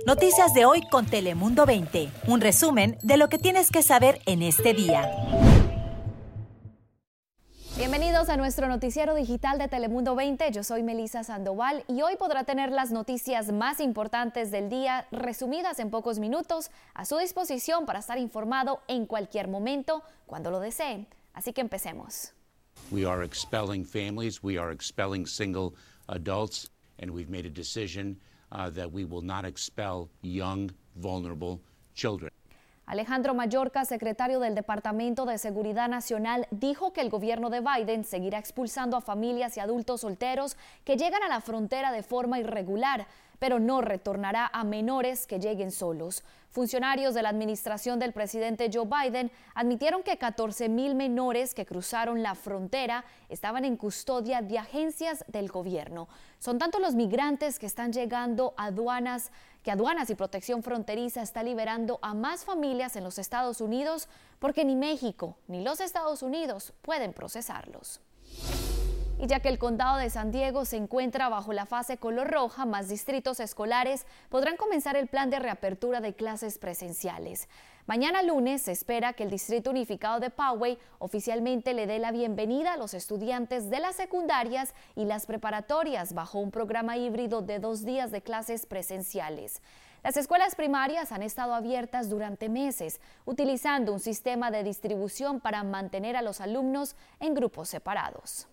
Noticias de hoy con Telemundo 20. Un resumen de lo que tienes que saber en este día. Bienvenidos a nuestro noticiero digital de Telemundo 20. Yo soy Melisa Sandoval y hoy podrá tener las noticias más importantes del día resumidas en pocos minutos a su disposición para estar informado en cualquier momento cuando lo deseen. Así que empecemos. We are expelling families, we are expelling single adults, and we've made a decision uh, that we will not expel young, vulnerable children. Alejandro Mayorkas, secretario del Departamento de Seguridad Nacional, dijo que el gobierno de Biden seguirá expulsando a familias y adultos solteros que llegan a la frontera de forma irregular, pero no retornará a menores que lleguen solos. Funcionarios de la administración del presidente Joe Biden admitieron que 14 mil menores que cruzaron la frontera estaban en custodia de agencias del gobierno. Son tanto los migrantes que están llegando a aduanas que Aduanas y Protección Fronteriza está liberando a más familias en los Estados Unidos porque ni México ni los Estados Unidos pueden procesarlos. Y ya que el condado de San Diego se encuentra bajo la fase color roja, más distritos escolares podrán comenzar el plan de reapertura de clases presenciales. Mañana lunes se espera que el Distrito Unificado de Poway oficialmente le dé la bienvenida a los estudiantes de las secundarias y las preparatorias bajo un programa híbrido de dos días de clases presenciales. Las escuelas primarias han estado abiertas durante meses, utilizando un sistema de distribución para mantener a los alumnos en grupos separados.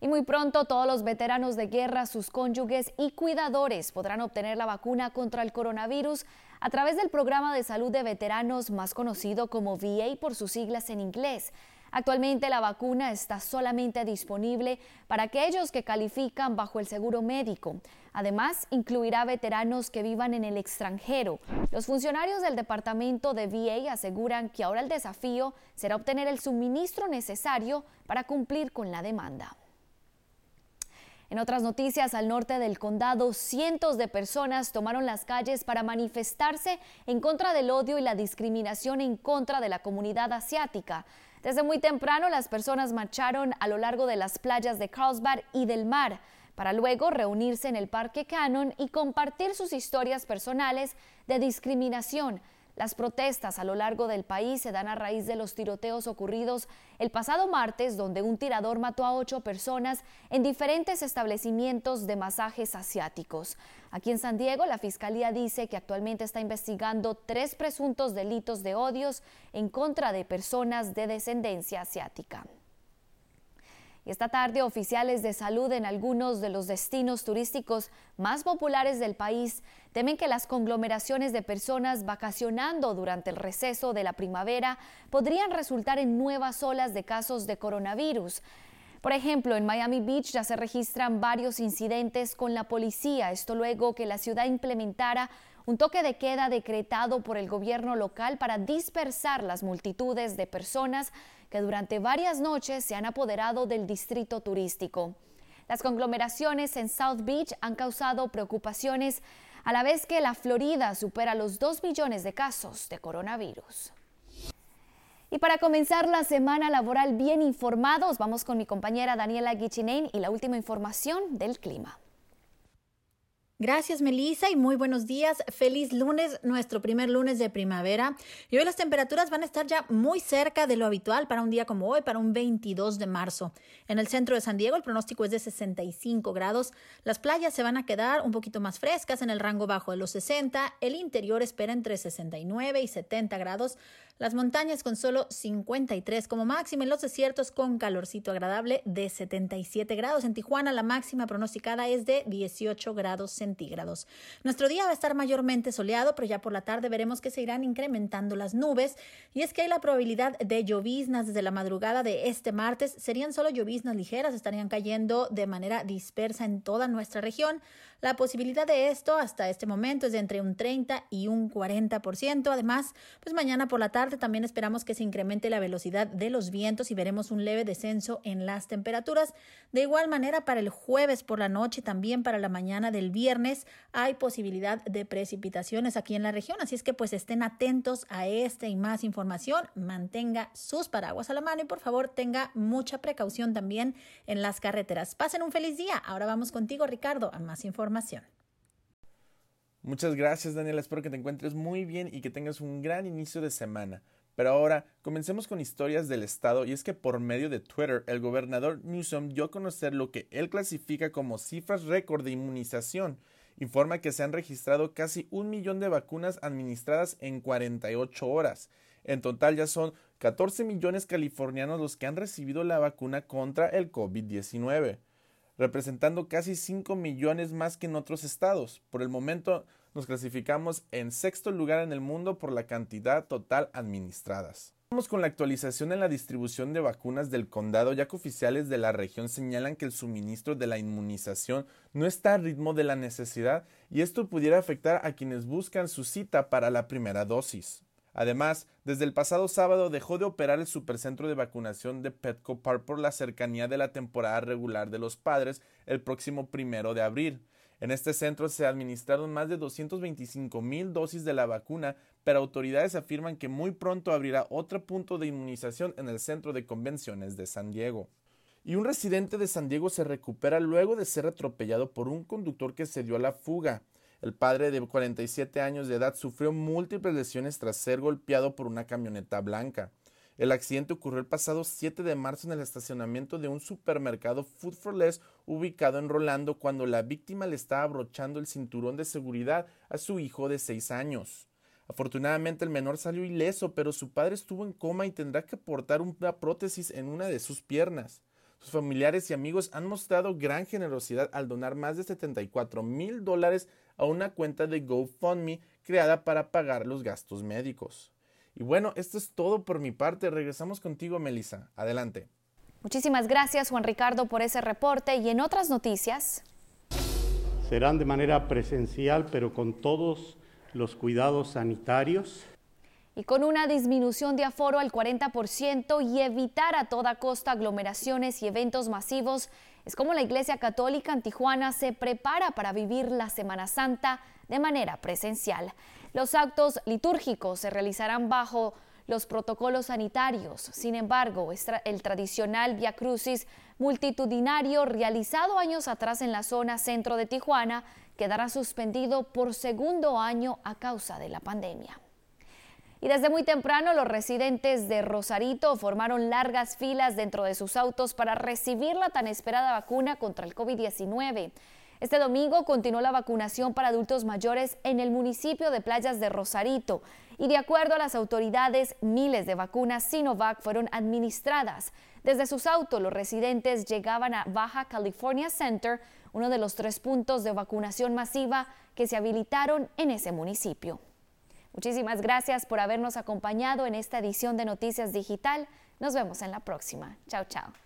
Y muy pronto todos los veteranos de guerra, sus cónyuges y cuidadores podrán obtener la vacuna contra el coronavirus a través del programa de salud de veteranos más conocido como VA por sus siglas en inglés. Actualmente la vacuna está solamente disponible para aquellos que califican bajo el seguro médico. Además, incluirá veteranos que vivan en el extranjero. Los funcionarios del departamento de VA aseguran que ahora el desafío será obtener el suministro necesario para cumplir con la demanda. En otras noticias, al norte del condado, cientos de personas tomaron las calles para manifestarse en contra del odio y la discriminación en contra de la comunidad asiática. Desde muy temprano, las personas marcharon a lo largo de las playas de Carlsbad y del mar para luego reunirse en el Parque Cannon y compartir sus historias personales de discriminación las protestas a lo largo del país se dan a raíz de los tiroteos ocurridos el pasado martes, donde un tirador mató a ocho personas en diferentes establecimientos de masajes asiáticos. Aquí en San Diego, la Fiscalía dice que actualmente está investigando tres presuntos delitos de odios en contra de personas de descendencia asiática. Esta tarde, oficiales de salud en algunos de los destinos turísticos más populares del país temen que las conglomeraciones de personas vacacionando durante el receso de la primavera podrían resultar en nuevas olas de casos de coronavirus. Por ejemplo, en Miami Beach ya se registran varios incidentes con la policía, esto luego que la ciudad implementara un toque de queda decretado por el gobierno local para dispersar las multitudes de personas que durante varias noches se han apoderado del distrito turístico. Las conglomeraciones en South Beach han causado preocupaciones a la vez que la Florida supera los 2 millones de casos de coronavirus. Y para comenzar la semana laboral bien informados, vamos con mi compañera Daniela Guichinain y la última información del clima. Gracias, Melissa, y muy buenos días. Feliz lunes, nuestro primer lunes de primavera. Y hoy las temperaturas van a estar ya muy cerca de lo habitual para un día como hoy, para un 22 de marzo. En el centro de San Diego el pronóstico es de 65 grados. Las playas se van a quedar un poquito más frescas en el rango bajo de los 60. El interior espera entre 69 y 70 grados. Las montañas con solo 53 como máxima y los desiertos con calorcito agradable de 77 grados. En Tijuana la máxima pronosticada es de 18 grados centígrados. Nuestro día va a estar mayormente soleado, pero ya por la tarde veremos que se irán incrementando las nubes y es que hay la probabilidad de lloviznas desde la madrugada de este martes. Serían solo lloviznas ligeras, estarían cayendo de manera dispersa en toda nuestra región. La posibilidad de esto hasta este momento es de entre un 30 y un 40%. Además, pues mañana por la tarde también esperamos que se incremente la velocidad de los vientos y veremos un leve descenso en las temperaturas. De igual manera, para el jueves por la noche y también para la mañana del viernes hay posibilidad de precipitaciones aquí en la región. Así es que pues estén atentos a esta y más información. Mantenga sus paraguas a la mano y por favor tenga mucha precaución también en las carreteras. Pasen un feliz día. Ahora vamos contigo, Ricardo, a más información. Muchas gracias Daniela, espero que te encuentres muy bien y que tengas un gran inicio de semana. Pero ahora, comencemos con historias del Estado y es que por medio de Twitter, el gobernador Newsom dio a conocer lo que él clasifica como cifras récord de inmunización. Informa que se han registrado casi un millón de vacunas administradas en 48 horas. En total ya son 14 millones californianos los que han recibido la vacuna contra el COVID-19, representando casi 5 millones más que en otros estados. Por el momento, nos clasificamos en sexto lugar en el mundo por la cantidad total administradas. Vamos con la actualización en la distribución de vacunas del condado, ya que oficiales de la región señalan que el suministro de la inmunización no está al ritmo de la necesidad y esto pudiera afectar a quienes buscan su cita para la primera dosis. Además, desde el pasado sábado dejó de operar el supercentro de vacunación de Petco Park por la cercanía de la temporada regular de los padres el próximo primero de abril. En este centro se administraron más de 225 mil dosis de la vacuna, pero autoridades afirman que muy pronto abrirá otro punto de inmunización en el centro de convenciones de San Diego. Y un residente de San Diego se recupera luego de ser atropellado por un conductor que se dio a la fuga. El padre de 47 años de edad sufrió múltiples lesiones tras ser golpeado por una camioneta blanca. El accidente ocurrió el pasado 7 de marzo en el estacionamiento de un supermercado Food for Less ubicado en Rolando cuando la víctima le estaba abrochando el cinturón de seguridad a su hijo de 6 años. Afortunadamente el menor salió ileso, pero su padre estuvo en coma y tendrá que portar una prótesis en una de sus piernas. Sus familiares y amigos han mostrado gran generosidad al donar más de 74 mil dólares a una cuenta de GoFundMe creada para pagar los gastos médicos. Y bueno, esto es todo por mi parte. Regresamos contigo, Melissa. Adelante. Muchísimas gracias, Juan Ricardo, por ese reporte. Y en otras noticias. Serán de manera presencial, pero con todos los cuidados sanitarios. Y con una disminución de aforo al 40% y evitar a toda costa aglomeraciones y eventos masivos, es como la Iglesia Católica en Tijuana se prepara para vivir la Semana Santa de manera presencial. Los actos litúrgicos se realizarán bajo los protocolos sanitarios. Sin embargo, el tradicional Via Crucis multitudinario realizado años atrás en la zona centro de Tijuana quedará suspendido por segundo año a causa de la pandemia. Y desde muy temprano los residentes de Rosarito formaron largas filas dentro de sus autos para recibir la tan esperada vacuna contra el COVID-19. Este domingo continuó la vacunación para adultos mayores en el municipio de Playas de Rosarito y de acuerdo a las autoridades, miles de vacunas Sinovac fueron administradas. Desde sus autos, los residentes llegaban a Baja California Center, uno de los tres puntos de vacunación masiva que se habilitaron en ese municipio. Muchísimas gracias por habernos acompañado en esta edición de Noticias Digital. Nos vemos en la próxima. Chao, chao.